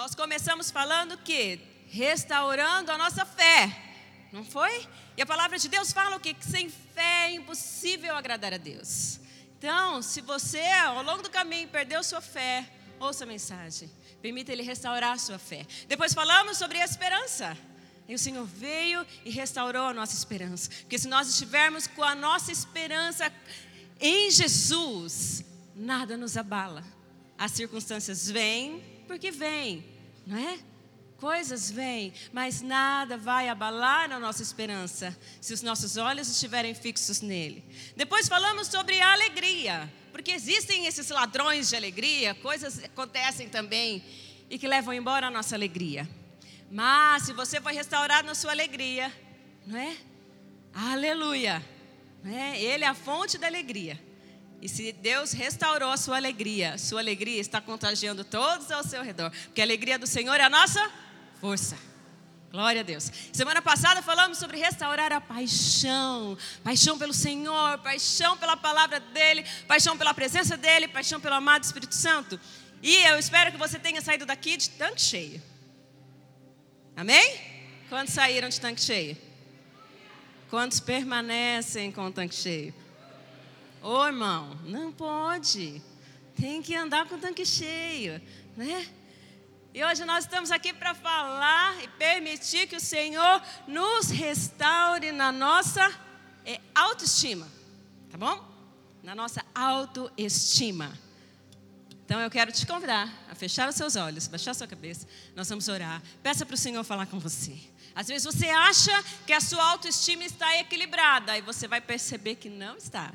Nós começamos falando que restaurando a nossa fé, não foi? E a palavra de Deus fala o que? Que sem fé é impossível agradar a Deus. Então, se você ao longo do caminho perdeu sua fé, ouça a mensagem. Permita Ele restaurar a sua fé. Depois falamos sobre a esperança. E o Senhor veio e restaurou a nossa esperança. Porque se nós estivermos com a nossa esperança em Jesus, nada nos abala. As circunstâncias vêm porque vêm, não é? Coisas vêm, mas nada vai abalar a nossa esperança se os nossos olhos estiverem fixos nele. Depois falamos sobre a alegria, porque existem esses ladrões de alegria, coisas acontecem também e que levam embora a nossa alegria. Mas se você foi restaurado na sua alegria, não é? Aleluia! Não é? Ele é a fonte da alegria. E se Deus restaurou a sua alegria, sua alegria está contagiando todos ao seu redor. Porque a alegria do Senhor é a nossa força. Glória a Deus. Semana passada falamos sobre restaurar a paixão. Paixão pelo Senhor, paixão pela palavra dEle, paixão pela presença dEle, paixão pelo amado Espírito Santo. E eu espero que você tenha saído daqui de tanque cheio. Amém? Quantos saíram de tanque cheio? Quantos permanecem com o tanque cheio? Ô irmão, não pode. Tem que andar com o tanque cheio, né? E hoje nós estamos aqui para falar e permitir que o Senhor nos restaure na nossa é, autoestima, tá bom? Na nossa autoestima. Então eu quero te convidar a fechar os seus olhos, baixar sua cabeça. Nós vamos orar. Peça para o Senhor falar com você. Às vezes você acha que a sua autoestima está equilibrada e você vai perceber que não está.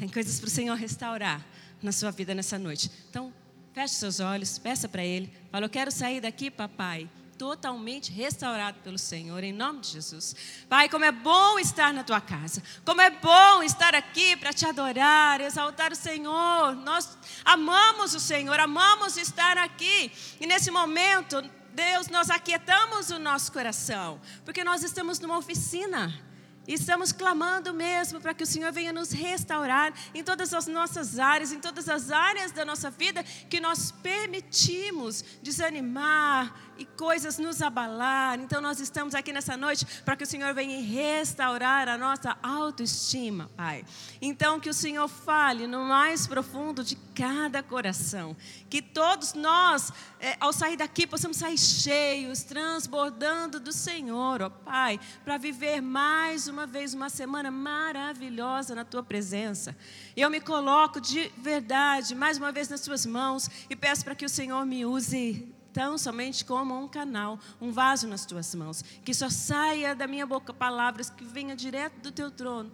Tem coisas para o Senhor restaurar na sua vida nessa noite. Então, feche seus olhos, peça para Ele. Fala, eu quero sair daqui, papai, totalmente restaurado pelo Senhor, em nome de Jesus. Pai, como é bom estar na tua casa, como é bom estar aqui para te adorar, exaltar o Senhor. Nós amamos o Senhor, amamos estar aqui. E nesse momento, Deus, nós aquietamos o nosso coração, porque nós estamos numa oficina. E estamos clamando mesmo para que o Senhor venha nos restaurar em todas as nossas áreas, em todas as áreas da nossa vida que nós permitimos desanimar e coisas nos abalar. Então nós estamos aqui nessa noite para que o Senhor venha restaurar a nossa autoestima, Pai. Então que o Senhor fale no mais profundo de cada coração, que todos nós, é, ao sair daqui, possamos sair cheios, transbordando do Senhor, ó Pai, para viver mais uma vez uma semana maravilhosa na tua presença. Eu me coloco de verdade, mais uma vez nas tuas mãos e peço para que o Senhor me use tão somente como um canal, um vaso nas tuas mãos, que só saia da minha boca palavras que venham direto do teu trono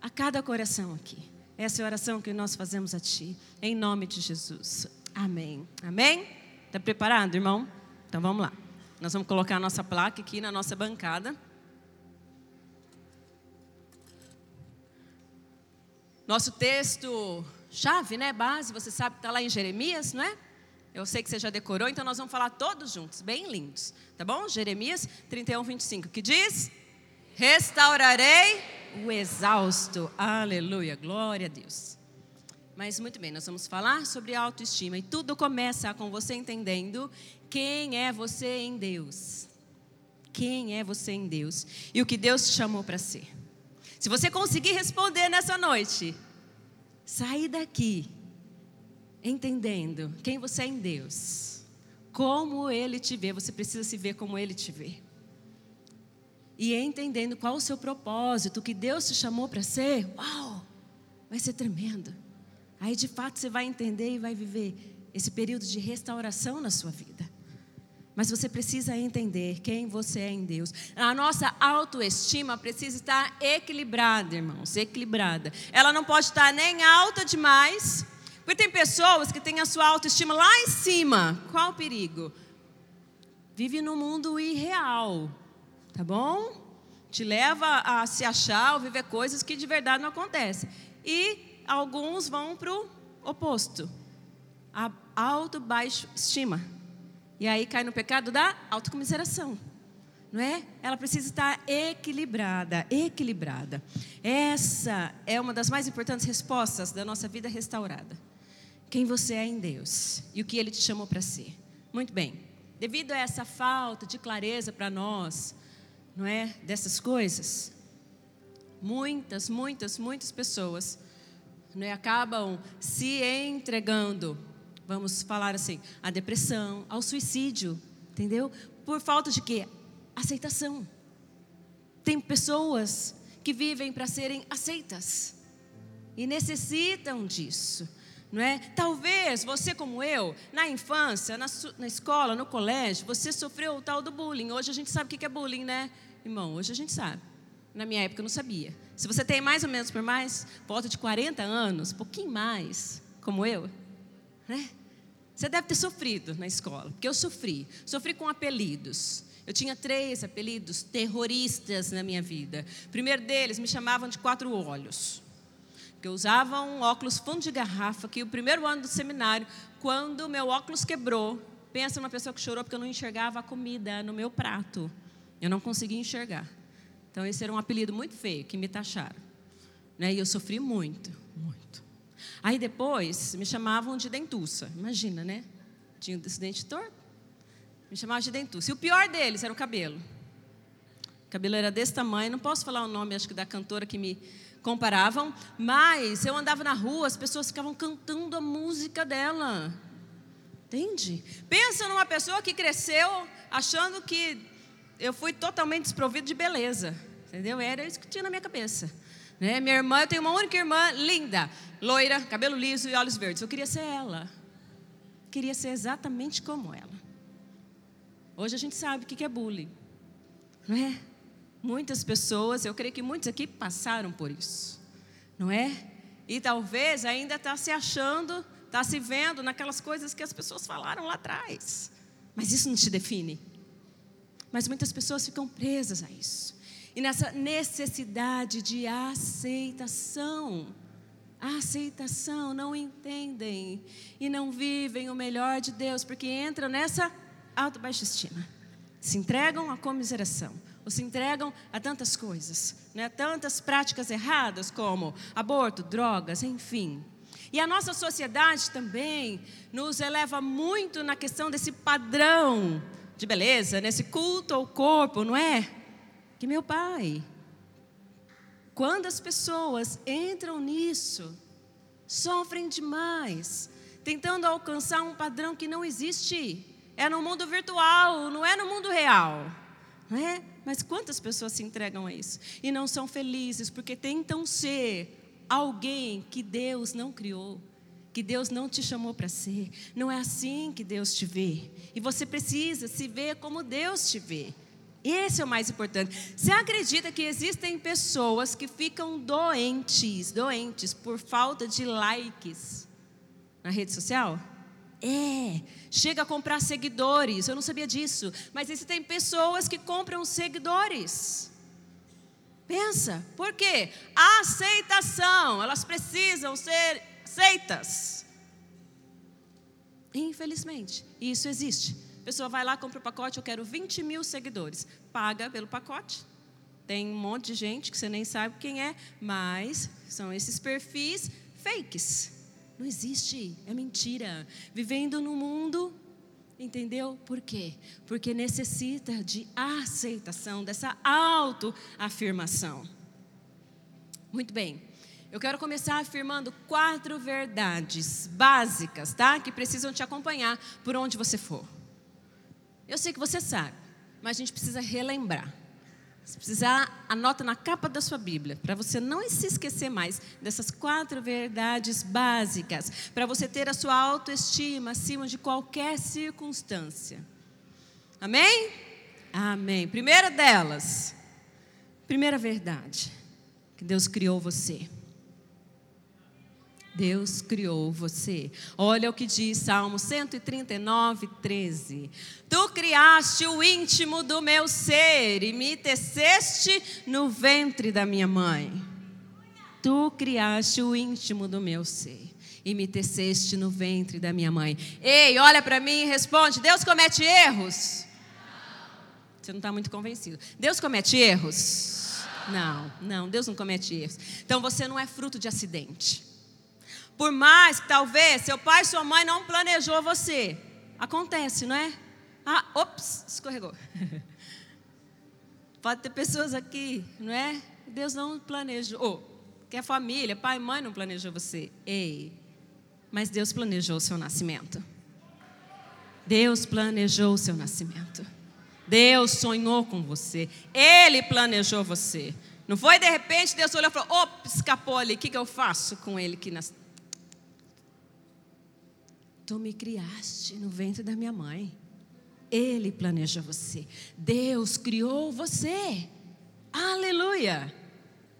a cada coração aqui. Essa é a oração que nós fazemos a ti, em nome de Jesus. Amém. Amém? Está preparado, irmão? Então vamos lá. Nós vamos colocar a nossa placa aqui na nossa bancada. Nosso texto chave, né, base, você sabe que está lá em Jeremias, não é? Eu sei que você já decorou, então nós vamos falar todos juntos, bem lindos, tá bom? Jeremias 31, 25, que diz: Restaurarei o exausto. Aleluia, glória a Deus. Mas muito bem, nós vamos falar sobre autoestima e tudo começa com você entendendo quem é você em Deus. Quem é você em Deus e o que Deus te chamou para ser. Se você conseguir responder nessa noite, sair daqui entendendo quem você é em Deus, como Ele te vê, você precisa se ver como Ele te vê. E entendendo qual o seu propósito, o que Deus te chamou para ser, uau, vai ser tremendo. Aí de fato você vai entender e vai viver esse período de restauração na sua vida. Mas você precisa entender quem você é em Deus. A nossa autoestima precisa estar equilibrada, irmãos, equilibrada. Ela não pode estar nem alta demais, porque tem pessoas que têm a sua autoestima lá em cima. Qual o perigo? Vive no mundo irreal, tá bom? Te leva a se achar ou viver coisas que de verdade não acontecem. E alguns vão para o oposto. A alto-baixo estima. E aí cai no pecado da autocomiseração. Não é? Ela precisa estar equilibrada, equilibrada. Essa é uma das mais importantes respostas da nossa vida restaurada. Quem você é em Deus e o que ele te chamou para ser. Muito bem. Devido a essa falta de clareza para nós, não é, dessas coisas, muitas, muitas, muitas pessoas não é, acabam se entregando, vamos falar assim, à depressão, ao suicídio, entendeu? Por falta de quê? Aceitação. Tem pessoas que vivem para serem aceitas e necessitam disso. Não é? Talvez você, como eu, na infância, na, na, escola, no colégio, você sofreu o tal do bullying. Hoje a gente sabe o que é bullying, né, irmão? Hoje a gente sabe. Na minha época eu não sabia. Se você tem mais ou menos por mais, volta de 40 anos, pouquinho mais, como eu, né? Você deve ter sofrido na escola, porque eu sofri. Sofri com apelidos. Eu tinha três apelidos terroristas na minha vida. O primeiro deles me chamavam de quatro olhos eu usava um óculos fundo de garrafa, que o primeiro ano do seminário, quando meu óculos quebrou, pensa numa pessoa que chorou porque eu não enxergava a comida no meu prato. Eu não conseguia enxergar. Então, esse era um apelido muito feio que me taxaram. Né? E eu sofri muito, muito. Aí depois me chamavam de dentuça. Imagina, né? Tinha esse dente torto. Me chamavam de dentuça. E o pior deles era o cabelo. O cabelo era desse tamanho. Não posso falar o nome, acho que da cantora que me comparavam, mas eu andava na rua, as pessoas ficavam cantando a música dela. Entende? Pensa numa pessoa que cresceu achando que eu fui totalmente desprovido de beleza. Entendeu? Era isso que tinha na minha cabeça. Né? Minha irmã, eu tenho uma única irmã linda, loira, cabelo liso e olhos verdes. Eu queria ser ela. Queria ser exatamente como ela. Hoje a gente sabe o que é bullying. Não é? Muitas pessoas, eu creio que muitos aqui passaram por isso, não é? E talvez ainda está se achando, está se vendo naquelas coisas que as pessoas falaram lá atrás. Mas isso não te define. Mas muitas pessoas ficam presas a isso. E nessa necessidade de aceitação. aceitação, não entendem e não vivem o melhor de Deus, porque entram nessa auto-baixa estima. Se entregam à comiseração ou se entregam a tantas coisas, né? tantas práticas erradas como aborto, drogas, enfim. E a nossa sociedade também nos eleva muito na questão desse padrão de beleza, nesse culto ao corpo, não é? Que meu pai, quando as pessoas entram nisso, sofrem demais, tentando alcançar um padrão que não existe. É no mundo virtual, não é no mundo real. Não é? Mas quantas pessoas se entregam a isso e não são felizes porque tentam ser alguém que Deus não criou, que Deus não te chamou para ser. Não é assim que Deus te vê. E você precisa se ver como Deus te vê. Esse é o mais importante. Você acredita que existem pessoas que ficam doentes, doentes por falta de likes na rede social? É, chega a comprar seguidores. Eu não sabia disso, mas existem pessoas que compram seguidores. Pensa, por quê? Aceitação, elas precisam ser aceitas. Infelizmente, isso existe. A pessoa vai lá, compra o pacote, eu quero 20 mil seguidores. Paga pelo pacote. Tem um monte de gente que você nem sabe quem é, mas são esses perfis fakes. Não existe, é mentira. Vivendo no mundo, entendeu? Por quê? Porque necessita de aceitação, dessa autoafirmação. Muito bem. Eu quero começar afirmando quatro verdades básicas, tá? Que precisam te acompanhar por onde você for. Eu sei que você sabe, mas a gente precisa relembrar. Se precisar, anota na capa da sua Bíblia, para você não se esquecer mais dessas quatro verdades básicas, para você ter a sua autoestima acima de qualquer circunstância. Amém? Amém. Primeira delas, primeira verdade, que Deus criou você. Deus criou você. Olha o que diz Salmo 139, 13. Tu criaste o íntimo do meu ser e me teceste no ventre da minha mãe. Tu criaste o íntimo do meu ser e me teceste no ventre da minha mãe. Ei, olha para mim e responde: Deus comete erros? Você não está muito convencido. Deus comete erros? Não, não, Deus não comete erros. Então você não é fruto de acidente. Por mais que talvez seu pai e sua mãe não planejou você, Acontece, não é? Ah, ops, escorregou. Pode ter pessoas aqui, não é? Deus não planejou. Oh, que a família, pai e mãe não planejou você. Ei, mas Deus planejou o seu nascimento. Deus planejou o seu nascimento. Deus sonhou com você. Ele planejou você. Não foi de repente Deus olhou e falou: opa, escapou ali, o que, que eu faço com ele que nas... Tu me criaste no ventre da minha mãe. Ele planejou você. Deus criou você. Aleluia.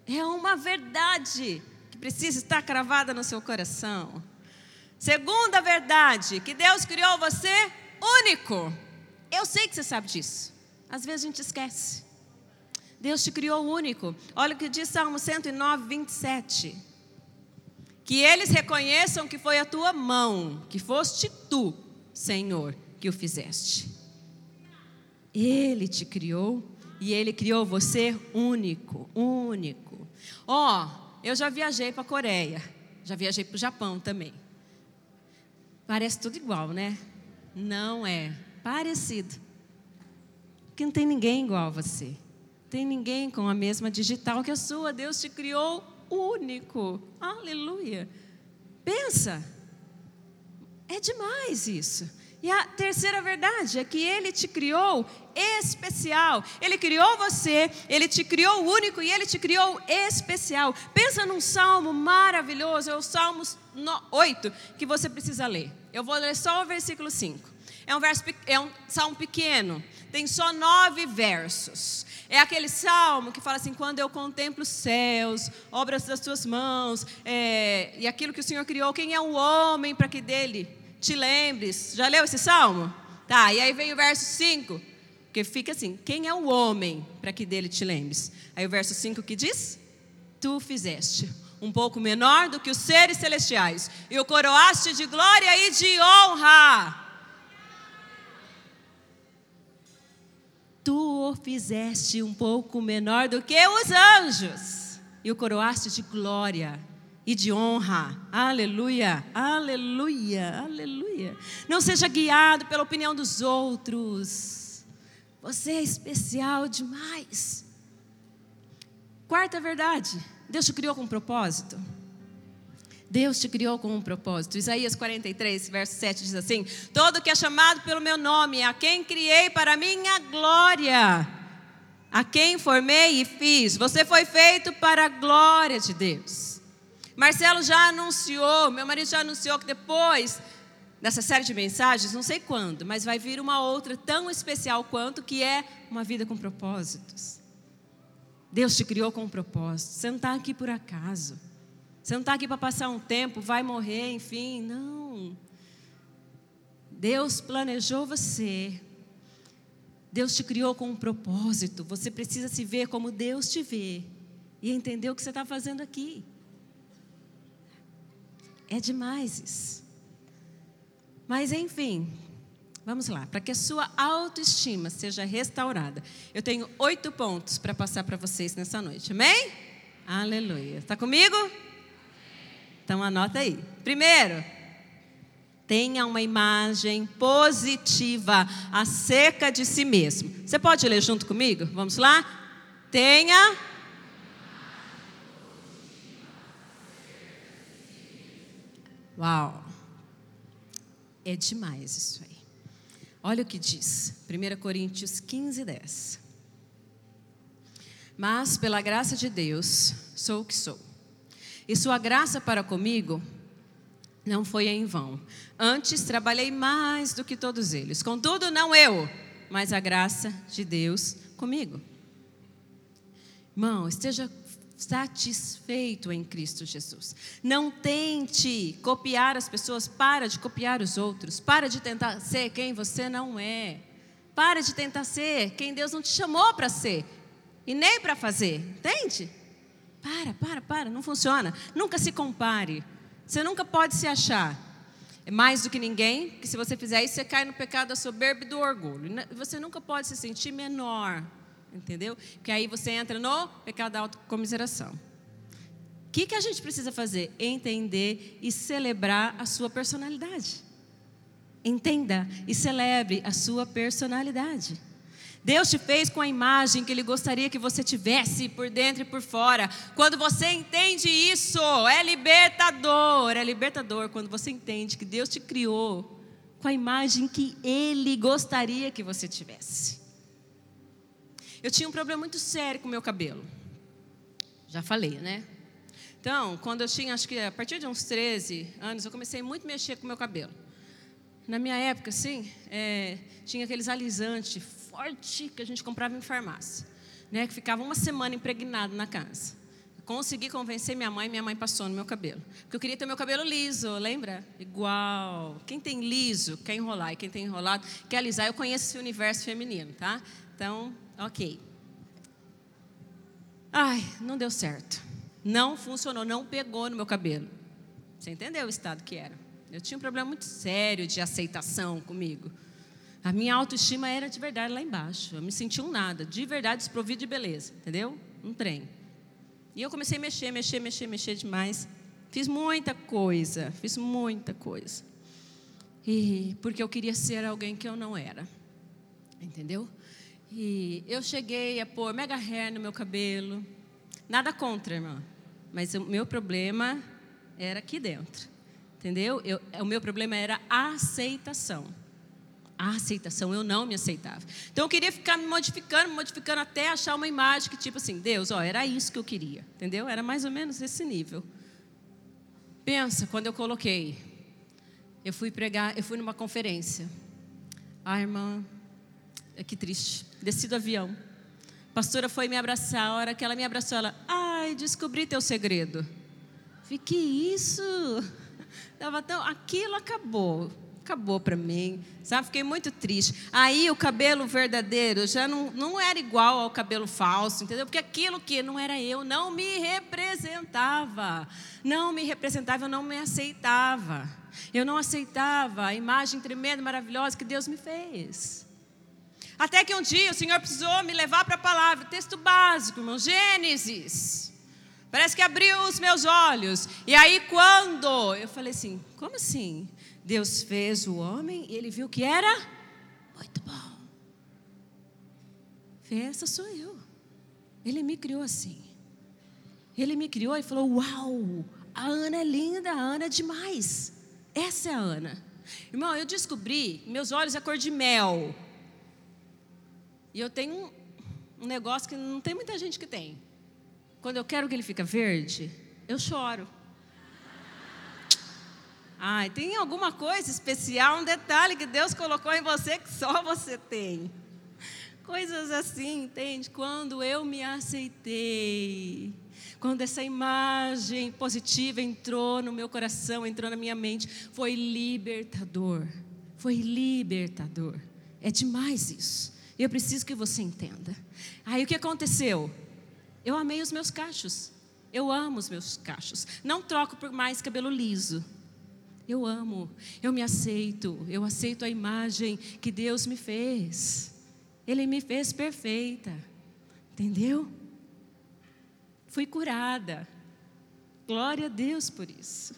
É uma verdade que precisa estar cravada no seu coração. Segunda verdade, que Deus criou você único. Eu sei que você sabe disso. Às vezes a gente esquece. Deus te criou único. Olha o que diz Salmo 109, 27. Que eles reconheçam que foi a tua mão, que foste tu, Senhor, que o fizeste. Ele te criou e ele criou você único, único. Ó, oh, eu já viajei para a Coreia, já viajei para o Japão também. Parece tudo igual, né? Não é. Parecido. Porque não tem ninguém igual a você. Tem ninguém com a mesma digital que a sua. Deus te criou único. Aleluia. Pensa. É demais isso. E a terceira verdade é que Ele te criou especial. Ele criou você, Ele te criou único e Ele te criou especial. Pensa num salmo maravilhoso, é o Salmo 8 que você precisa ler. Eu vou ler só o versículo 5. É um, verso, é um salmo pequeno, tem só nove versos. É aquele salmo que fala assim: quando eu contemplo os céus, obras das tuas mãos, é, e aquilo que o Senhor criou, quem é o homem para que dele te lembres? Já leu esse salmo? Tá, e aí vem o verso 5, que fica assim: quem é o homem para que dele te lembres? Aí o verso 5 que diz: Tu fizeste um pouco menor do que os seres celestiais, e o coroaste de glória e de honra. Tu o fizeste um pouco menor do que os anjos, e o coroaste de glória e de honra. Aleluia, aleluia, aleluia. Não seja guiado pela opinião dos outros. Você é especial demais. Quarta verdade Deus te criou com propósito. Deus te criou com um propósito. Isaías 43, verso 7 diz assim: Todo que é chamado pelo meu nome, a quem criei para minha glória, a quem formei e fiz. Você foi feito para a glória de Deus. Marcelo já anunciou, meu marido já anunciou que depois dessa série de mensagens, não sei quando, mas vai vir uma outra tão especial quanto que é uma vida com propósitos. Deus te criou com um propósito. Você não está aqui por acaso. Você não está aqui para passar um tempo, vai morrer, enfim. Não. Deus planejou você. Deus te criou com um propósito. Você precisa se ver como Deus te vê e entender o que você está fazendo aqui. É demais isso. Mas, enfim, Vamos lá, para que a sua autoestima seja restaurada. Eu tenho oito pontos para passar para vocês nessa noite, amém? Aleluia. Está comigo? Então anota aí. Primeiro, tenha uma imagem positiva acerca de si mesmo. Você pode ler junto comigo? Vamos lá? Tenha. Uau! É demais isso aí. Olha o que diz, 1 Coríntios 15, 10. Mas, pela graça de Deus, sou o que sou. E sua graça para comigo não foi em vão. Antes trabalhei mais do que todos eles. Contudo, não eu, mas a graça de Deus comigo. Irmão, esteja satisfeito em Cristo Jesus. Não tente copiar as pessoas, para de copiar os outros, para de tentar ser quem você não é. Para de tentar ser quem Deus não te chamou para ser e nem para fazer, entende? Para, para, para, não funciona. Nunca se compare. Você nunca pode se achar é mais do que ninguém, que se você fizer isso, você cai no pecado da soberba e do orgulho. Você nunca pode se sentir menor entendeu? Que aí você entra no pecado da autocomiseração. O que, que a gente precisa fazer? Entender e celebrar a sua personalidade. Entenda e celebre a sua personalidade. Deus te fez com a imagem que Ele gostaria que você tivesse por dentro e por fora. Quando você entende isso, é libertador. É libertador quando você entende que Deus te criou com a imagem que Ele gostaria que você tivesse. Eu tinha um problema muito sério com o meu cabelo. Já falei, né? Então, quando eu tinha, acho que a partir de uns 13 anos, eu comecei muito a mexer com o meu cabelo. Na minha época, assim, é, tinha aqueles alisantes forte que a gente comprava em farmácia, né? Que ficava uma semana impregnado na casa. Consegui convencer minha mãe, minha mãe passou no meu cabelo. Porque eu queria ter meu cabelo liso, lembra? Igual. Quem tem liso quer enrolar, e quem tem enrolado quer alisar. Eu conheço esse universo feminino, tá? Então, ok. Ai, não deu certo. Não funcionou, não pegou no meu cabelo. Você entendeu o estado que era? Eu tinha um problema muito sério de aceitação comigo. A minha autoestima era de verdade lá embaixo. Eu me sentia um nada, de verdade desprovido de beleza, entendeu? Um trem. E eu comecei a mexer, mexer, mexer, mexer demais. Fiz muita coisa, fiz muita coisa. E porque eu queria ser alguém que eu não era. Entendeu? E eu cheguei a pôr mega hair no meu cabelo. Nada contra, irmã. Mas o meu problema era aqui dentro. Entendeu? Eu, o meu problema era a aceitação. A aceitação, eu não me aceitava. Então eu queria ficar me modificando, me modificando até achar uma imagem que, tipo assim, Deus, ó, era isso que eu queria. Entendeu? Era mais ou menos esse nível. Pensa, quando eu coloquei, eu fui pregar, eu fui numa conferência. A irmã, é que triste, desci do avião. A pastora foi me abraçar, a hora que ela me abraçou, ela, ai, descobri teu segredo. Fiquei isso. Tava tão, aquilo acabou, acabou para mim, sabe? Fiquei muito triste. Aí o cabelo verdadeiro já não, não era igual ao cabelo falso, entendeu? Porque aquilo que não era eu não me representava, não me representava, eu não me aceitava. Eu não aceitava a imagem tremenda, maravilhosa que Deus me fez. Até que um dia o Senhor precisou me levar para a palavra, texto básico, irmão, Gênesis. Parece que abriu os meus olhos. E aí, quando eu falei assim: como assim? Deus fez o homem e ele viu que era muito bom. Essa sou eu. Ele me criou assim. Ele me criou e falou: Uau, a Ana é linda, a Ana é demais. Essa é a Ana. Irmão, eu descobri, meus olhos é cor de mel. E eu tenho um, um negócio que não tem muita gente que tem. Quando eu quero que ele fique verde, eu choro. Ai, tem alguma coisa especial, um detalhe que Deus colocou em você que só você tem. Coisas assim, entende? Quando eu me aceitei, quando essa imagem positiva entrou no meu coração, entrou na minha mente, foi libertador. Foi libertador. É demais isso. Eu preciso que você entenda. Aí o que aconteceu? Eu amei os meus cachos. Eu amo os meus cachos. Não troco por mais cabelo liso. Eu amo, eu me aceito, eu aceito a imagem que Deus me fez. Ele me fez perfeita. Entendeu? Fui curada. Glória a Deus por isso.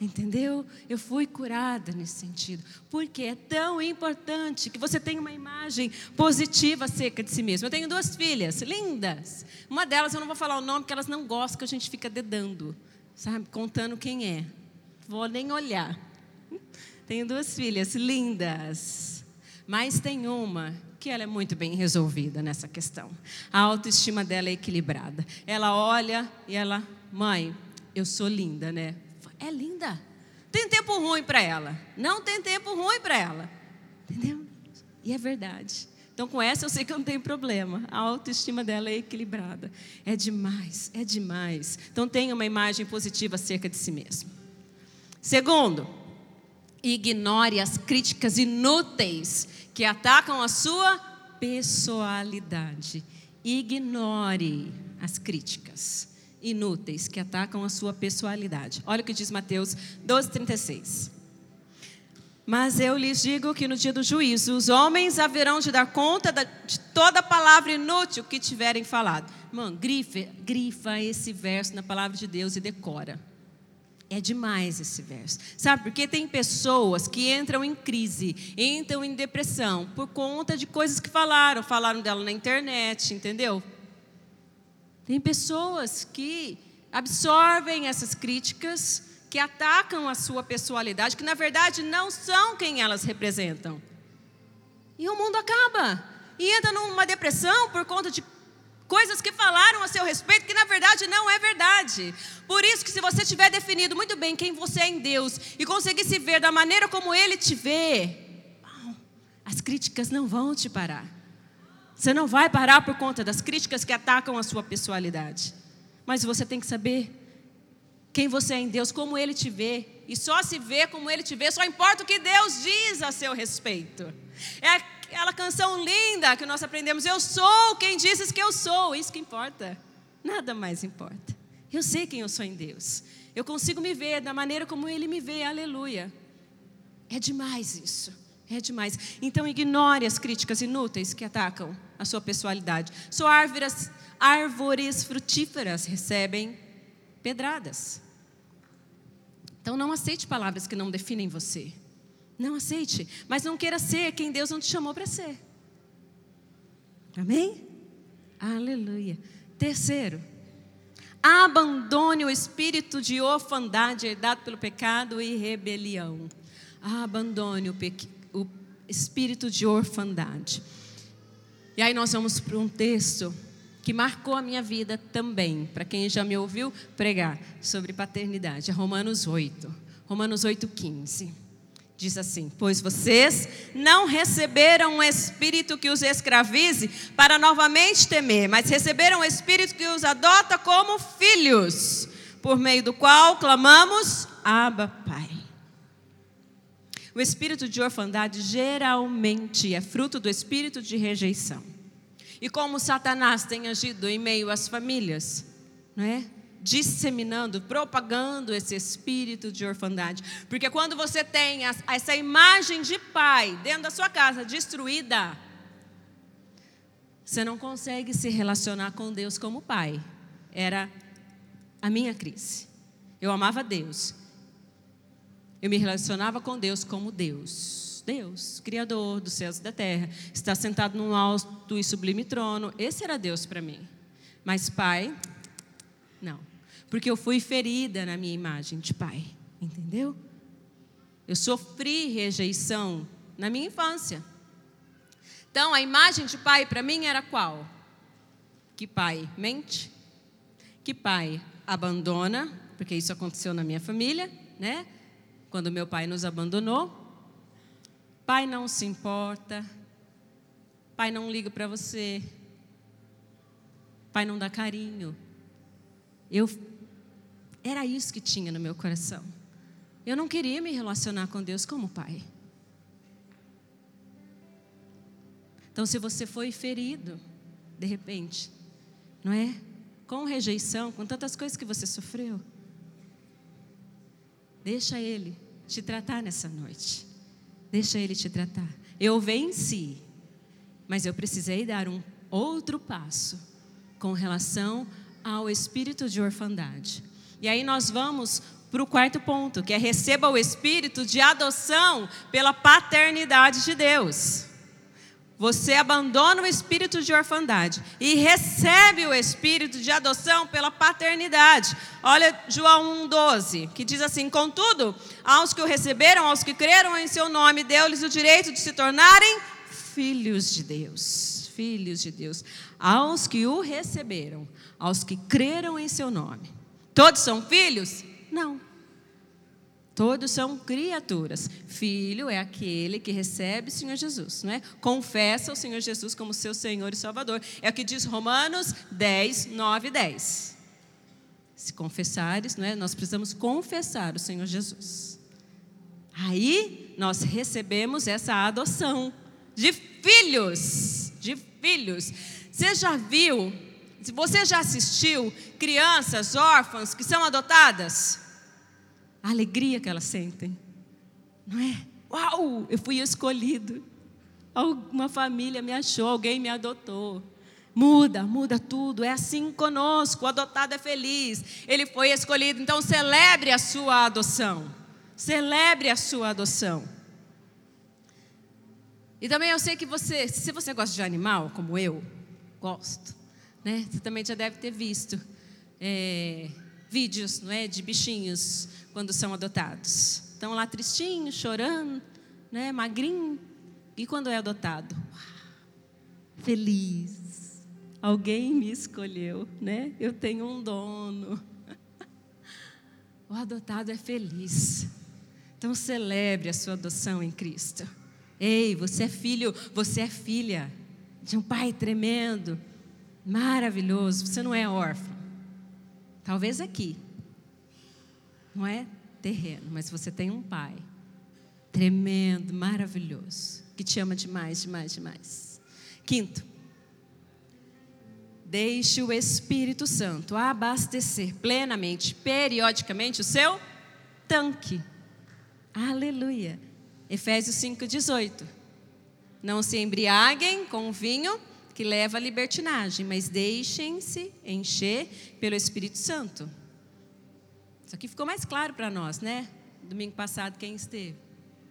Entendeu? Eu fui curada nesse sentido. Porque é tão importante que você tenha uma imagem positiva acerca de si mesmo. Eu tenho duas filhas lindas. Uma delas eu não vou falar o nome porque elas não gostam que a gente fica dedando, sabe? Contando quem é. Vou nem olhar. Tenho duas filhas lindas. Mas tem uma que ela é muito bem resolvida nessa questão. A autoestima dela é equilibrada. Ela olha e ela, mãe, eu sou linda, né? é linda. Tem tempo ruim para ela. Não tem tempo ruim para ela. Entendeu? E é verdade. Então, com essa eu sei que eu não tenho problema. A autoestima dela é equilibrada. É demais, é demais. Então, tenha uma imagem positiva acerca de si mesmo. Segundo, ignore as críticas inúteis que atacam a sua pessoalidade. Ignore as críticas inúteis que atacam a sua pessoalidade. Olha o que diz Mateus 12:36. Mas eu lhes digo que no dia do juízo os homens haverão de dar conta de toda palavra inútil que tiverem falado. Irmão, grife, grifa esse verso na palavra de Deus e decora. É demais esse verso. Sabe, porque tem pessoas que entram em crise, entram em depressão por conta de coisas que falaram, falaram dela na internet, entendeu? Tem pessoas que absorvem essas críticas, que atacam a sua pessoalidade, que na verdade não são quem elas representam. E o mundo acaba. E entra numa depressão por conta de coisas que falaram a seu respeito que na verdade não é verdade. Por isso que se você tiver definido muito bem quem você é em Deus e conseguir se ver da maneira como ele te vê, as críticas não vão te parar. Você não vai parar por conta das críticas que atacam a sua pessoalidade. Mas você tem que saber quem você é em Deus, como ele te vê, e só se vê como ele te vê, só importa o que Deus diz a seu respeito. É aquela canção linda que nós aprendemos: Eu sou quem dizes que eu sou. Isso que importa. Nada mais importa. Eu sei quem eu sou em Deus. Eu consigo me ver da maneira como Ele me vê. Aleluia. É demais isso. É demais. Então ignore as críticas inúteis que atacam a sua pessoalidade. Só árvores, árvores frutíferas recebem pedradas. Então não aceite palavras que não definem você. Não aceite, mas não queira ser quem Deus não te chamou para ser. Amém? Aleluia. Terceiro, abandone o espírito de orfandade herdado pelo pecado e rebelião. Abandone o, o espírito de orfandade. E aí nós vamos para um texto que marcou a minha vida também, para quem já me ouviu pregar sobre paternidade, é Romanos 8. Romanos 8, 15. Diz assim: Pois vocês não receberam um espírito que os escravize para novamente temer, mas receberam um espírito que os adota como filhos, por meio do qual clamamos: Abba, Pai. O espírito de orfandade geralmente é fruto do espírito de rejeição. E como Satanás tem agido em meio às famílias, não é? Disseminando, propagando esse espírito de orfandade. Porque quando você tem essa imagem de pai dentro da sua casa destruída, você não consegue se relacionar com Deus como pai. Era a minha crise. Eu amava Deus. Eu me relacionava com Deus como Deus. Deus, Criador dos céus e da terra, está sentado num alto e sublime trono. Esse era Deus para mim. Mas pai, não. Porque eu fui ferida na minha imagem de pai. Entendeu? Eu sofri rejeição na minha infância. Então, a imagem de pai para mim era qual? Que pai mente, que pai abandona, porque isso aconteceu na minha família, né? Quando meu pai nos abandonou. Pai não se importa, pai não liga para você, pai não dá carinho. Eu era isso que tinha no meu coração. Eu não queria me relacionar com Deus como pai. Então, se você foi ferido, de repente, não é? Com rejeição, com tantas coisas que você sofreu, deixa Ele te tratar nessa noite. Deixa Ele te tratar. Eu venci, mas eu precisei dar um outro passo com relação ao espírito de orfandade. E aí nós vamos para o quarto ponto, que é receba o espírito de adoção pela paternidade de Deus. Você abandona o espírito de orfandade e recebe o espírito de adoção pela paternidade. Olha João 1,12, que diz assim: Contudo, aos que o receberam, aos que creram em seu nome, deu-lhes o direito de se tornarem filhos de Deus. Filhos de Deus. Aos que o receberam, aos que creram em seu nome. Todos são filhos? Não. Todos são criaturas. Filho é aquele que recebe o Senhor Jesus, não é? Confessa o Senhor Jesus como seu Senhor e Salvador. É o que diz Romanos 10, 9 e 10. Se confessares, não é? Nós precisamos confessar o Senhor Jesus. Aí nós recebemos essa adoção de filhos, de filhos. Você já viu você já assistiu crianças órfãs que são adotadas, a alegria que elas sentem, não é? Uau, eu fui escolhido. Alguma família me achou, alguém me adotou. Muda, muda tudo. É assim conosco. O adotado é feliz. Ele foi escolhido. Então celebre a sua adoção. Celebre a sua adoção. E também eu sei que você, se você gosta de animal, como eu, gosto, né? Você também já deve ter visto é, vídeos, não é, de bichinhos quando são adotados. Estão lá tristinhos, chorando, né, magrinho. E quando é adotado, feliz. Alguém me escolheu, né? Eu tenho um dono. O adotado é feliz. Então celebre a sua adoção em Cristo. Ei, você é filho, você é filha de um pai tremendo, maravilhoso. Você não é órfão. Talvez aqui. Não é terreno, mas você tem um pai tremendo, maravilhoso, que te ama demais, demais, demais. Quinto, deixe o Espírito Santo abastecer plenamente, periodicamente o seu tanque. Aleluia. Efésios 5,18. Não se embriaguem com vinho que leva à libertinagem, mas deixem-se encher pelo Espírito Santo. Isso aqui ficou mais claro para nós, né? Domingo passado, quem esteve.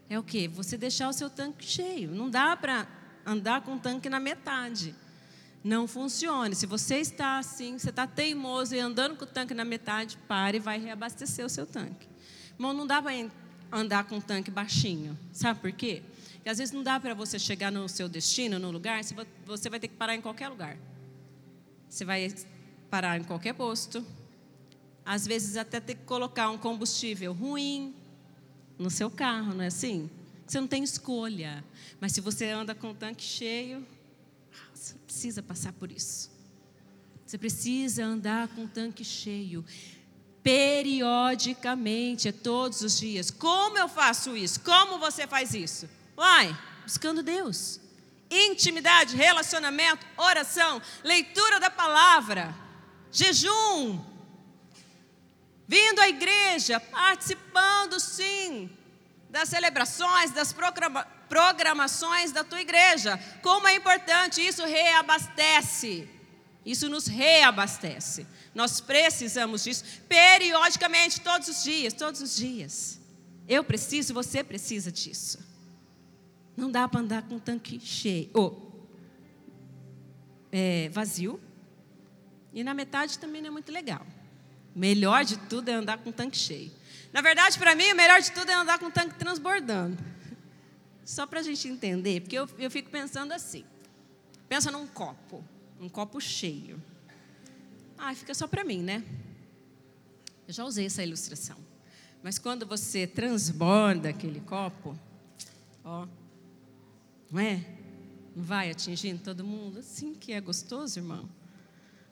É o que? Você deixar o seu tanque cheio. Não dá para andar com o tanque na metade. Não funciona. Se você está assim, você está teimoso e andando com o tanque na metade, pare e vai reabastecer o seu tanque. Irmão, não dá para andar com o tanque baixinho. Sabe por quê? Porque às vezes não dá para você chegar no seu destino, no lugar, você vai ter que parar em qualquer lugar. Você vai parar em qualquer posto. Às vezes até ter que colocar um combustível ruim no seu carro, não é assim? Você não tem escolha. Mas se você anda com o tanque cheio, você precisa passar por isso. Você precisa andar com o tanque cheio periodicamente, todos os dias. Como eu faço isso? Como você faz isso? Uai, buscando Deus. Intimidade, relacionamento, oração, leitura da palavra, jejum, vindo à igreja, participando sim das celebrações, das programações da tua igreja. Como é importante, isso reabastece. Isso nos reabastece. Nós precisamos disso periodicamente, todos os dias, todos os dias. Eu preciso, você precisa disso. Não dá para andar com tanque cheio, ou é, vazio. E na metade também não é muito legal. O melhor de tudo é andar com tanque cheio. Na verdade, para mim, o melhor de tudo é andar com tanque transbordando. Só para a gente entender, porque eu, eu fico pensando assim. Pensa num copo, um copo cheio. Ah, fica só para mim, né? Eu já usei essa ilustração. Mas quando você transborda aquele copo, ó, não é? Não vai atingindo todo mundo? Assim que é gostoso, irmão.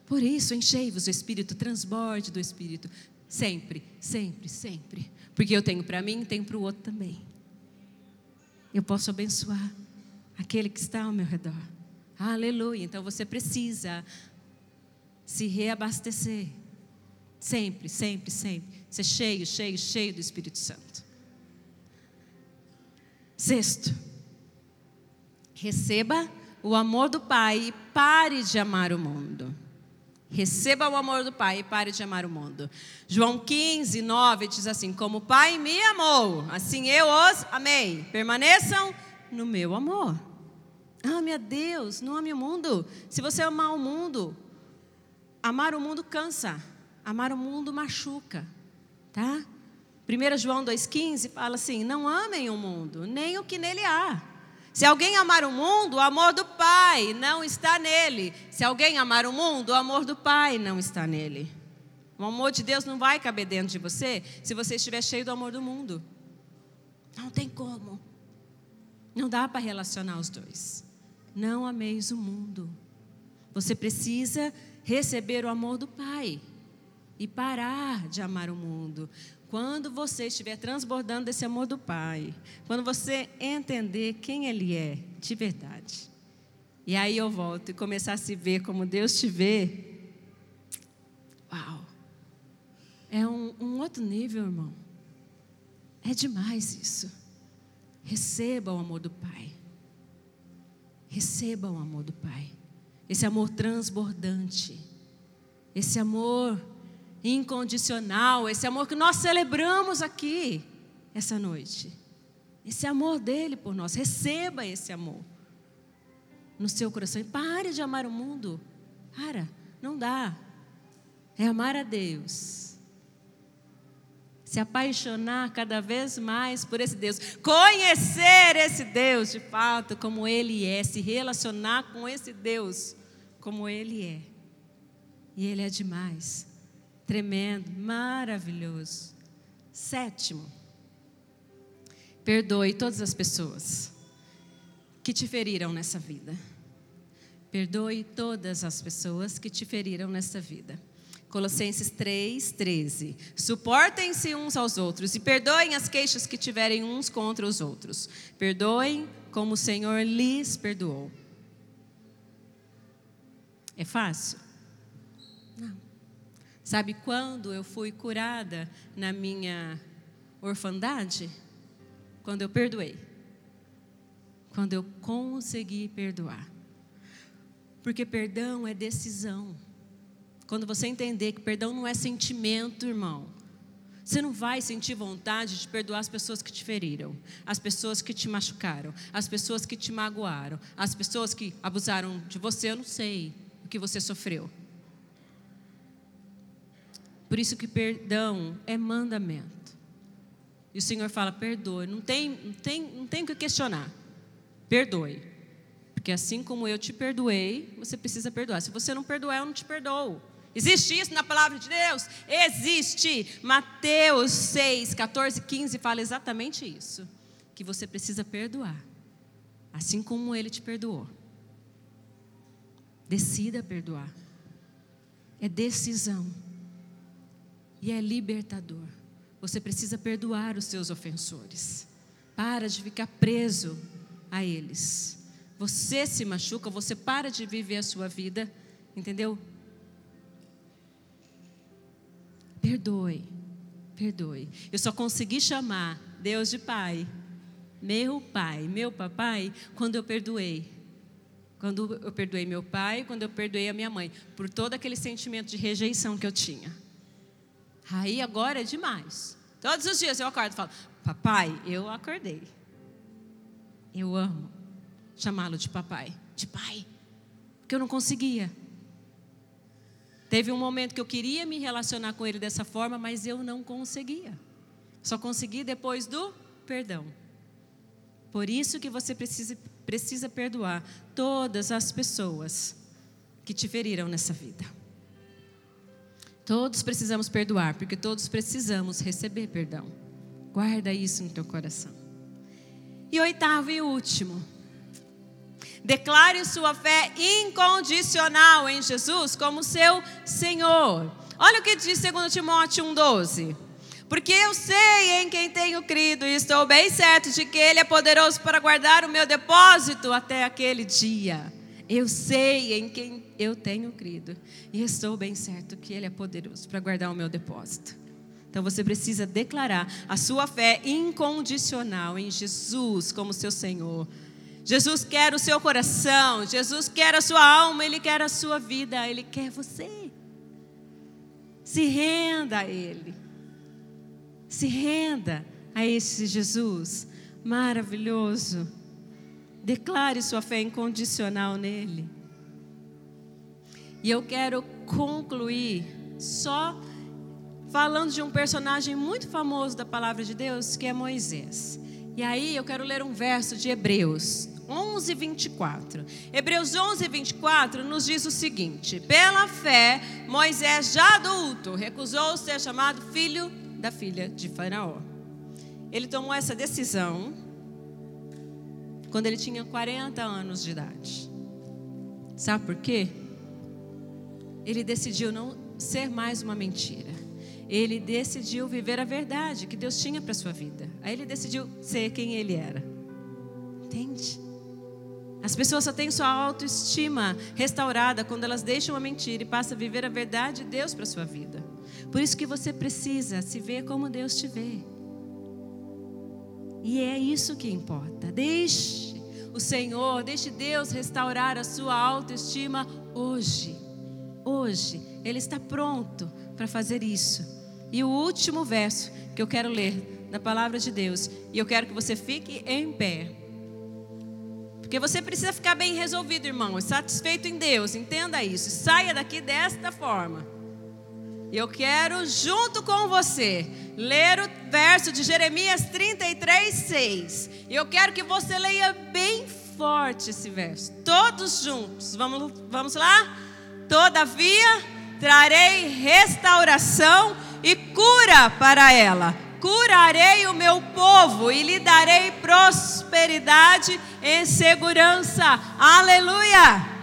Por isso, enchei-vos o Espírito, transborde do Espírito. Sempre, sempre, sempre. Porque eu tenho para mim, tenho para o outro também. Eu posso abençoar aquele que está ao meu redor. Aleluia. Então você precisa se reabastecer. Sempre, sempre, sempre. Ser cheio, cheio, cheio do Espírito Santo. Sexto, receba o amor do Pai e pare de amar o mundo. Receba o amor do Pai e pare de amar o mundo. João 15, 9 diz assim: Como o Pai me amou, assim eu os amei. Permaneçam no meu amor. Ame a Deus, não ame o mundo. Se você amar o mundo, Amar o mundo cansa, amar o mundo machuca, tá? 1 João 2,15 fala assim: Não amem o mundo, nem o que nele há. Se alguém amar o mundo, o amor do Pai não está nele. Se alguém amar o mundo, o amor do Pai não está nele. O amor de Deus não vai caber dentro de você se você estiver cheio do amor do mundo. Não tem como. Não dá para relacionar os dois. Não ameis o mundo. Você precisa receber o amor do Pai e parar de amar o mundo. Quando você estiver transbordando desse amor do Pai, quando você entender quem Ele é de verdade, e aí eu volto e começar a se ver como Deus te vê, uau, é um, um outro nível, irmão. É demais isso. Receba o amor do Pai. Receba o amor do Pai. esse amor transbordante, esse amor incondicional, esse amor que nós celebramos aqui essa noite. Esse amor dele por nós, receba esse amor no seu coração e pare de amar o mundo. Para, não dá. É amar a Deus. Se apaixonar cada vez mais por esse Deus, conhecer esse Deus de fato como ele é, se relacionar com esse Deus como ele é. E ele é demais, tremendo, maravilhoso. Sétimo, perdoe todas as pessoas que te feriram nessa vida. Perdoe todas as pessoas que te feriram nessa vida. Colossenses 3, 13. Suportem-se uns aos outros e perdoem as queixas que tiverem uns contra os outros. Perdoem como o Senhor lhes perdoou. É fácil? Sabe quando eu fui curada na minha orfandade? Quando eu perdoei quando eu consegui perdoar. Porque perdão é decisão. Quando você entender que perdão não é sentimento, irmão, você não vai sentir vontade de perdoar as pessoas que te feriram, as pessoas que te machucaram, as pessoas que te magoaram, as pessoas que abusaram de você, eu não sei o que você sofreu. Por isso que perdão é mandamento. E o Senhor fala: perdoe, não tem, não tem, não tem o que questionar. Perdoe. Porque assim como eu te perdoei, você precisa perdoar. Se você não perdoar, eu não te perdoo. Existe isso na palavra de Deus? Existe. Mateus 6, 14, 15 fala exatamente isso. Que você precisa perdoar. Assim como ele te perdoou. Decida perdoar. É decisão. E é libertador. Você precisa perdoar os seus ofensores. Para de ficar preso a eles. Você se machuca, você para de viver a sua vida, entendeu? Perdoe, perdoe. Eu só consegui chamar Deus de Pai, meu Pai, meu papai, quando eu perdoei. Quando eu perdoei meu pai, quando eu perdoei a minha mãe, por todo aquele sentimento de rejeição que eu tinha. Aí agora é demais. Todos os dias eu acordo e falo: Papai, eu acordei. Eu amo chamá-lo de papai, de pai, porque eu não conseguia. Teve um momento que eu queria me relacionar com ele dessa forma, mas eu não conseguia. Só consegui depois do perdão. Por isso que você precisa, precisa perdoar todas as pessoas que te feriram nessa vida. Todos precisamos perdoar, porque todos precisamos receber perdão. Guarda isso no teu coração. E oitavo e último, declare sua fé incondicional em Jesus como seu Senhor. Olha o que diz 2 Timóteo 1,12. Porque eu sei em quem tenho crido e estou bem certo de que Ele é poderoso para guardar o meu depósito até aquele dia. Eu sei em quem eu tenho crido e estou bem certo que Ele é poderoso para guardar o meu depósito. Então você precisa declarar a sua fé incondicional em Jesus como seu Senhor. Jesus quer o seu coração, Jesus quer a sua alma, Ele quer a sua vida, Ele quer você. Se renda a Ele. Se renda a esse Jesus maravilhoso. Declare sua fé incondicional nele. E eu quero concluir só falando de um personagem muito famoso da palavra de Deus, que é Moisés. E aí eu quero ler um verso de Hebreus 11, 24. Hebreus 11, 24 nos diz o seguinte: Pela fé, Moisés, já adulto, recusou ser chamado filho da filha de Faraó. Ele tomou essa decisão quando ele tinha 40 anos de idade. Sabe por quê? Ele decidiu não ser mais uma mentira ele decidiu viver a verdade que Deus tinha para sua vida. Aí ele decidiu ser quem ele era. Entende? As pessoas só têm sua autoestima restaurada quando elas deixam a mentira e passam a viver a verdade de Deus para sua vida. Por isso que você precisa se ver como Deus te vê. E é isso que importa. Deixe o Senhor, deixe Deus restaurar a sua autoestima hoje. Hoje, Ele está pronto para fazer isso. E o último verso que eu quero ler na palavra de Deus, e eu quero que você fique em pé. Porque você precisa ficar bem resolvido, irmão, satisfeito em Deus, entenda isso. Saia daqui desta forma. Eu quero, junto com você, ler o verso de Jeremias 33, 6. E eu quero que você leia bem forte esse verso, todos juntos. Vamos, vamos lá? Todavia, trarei restauração e cura para ela curarei o meu povo e lhe darei prosperidade e segurança. Aleluia!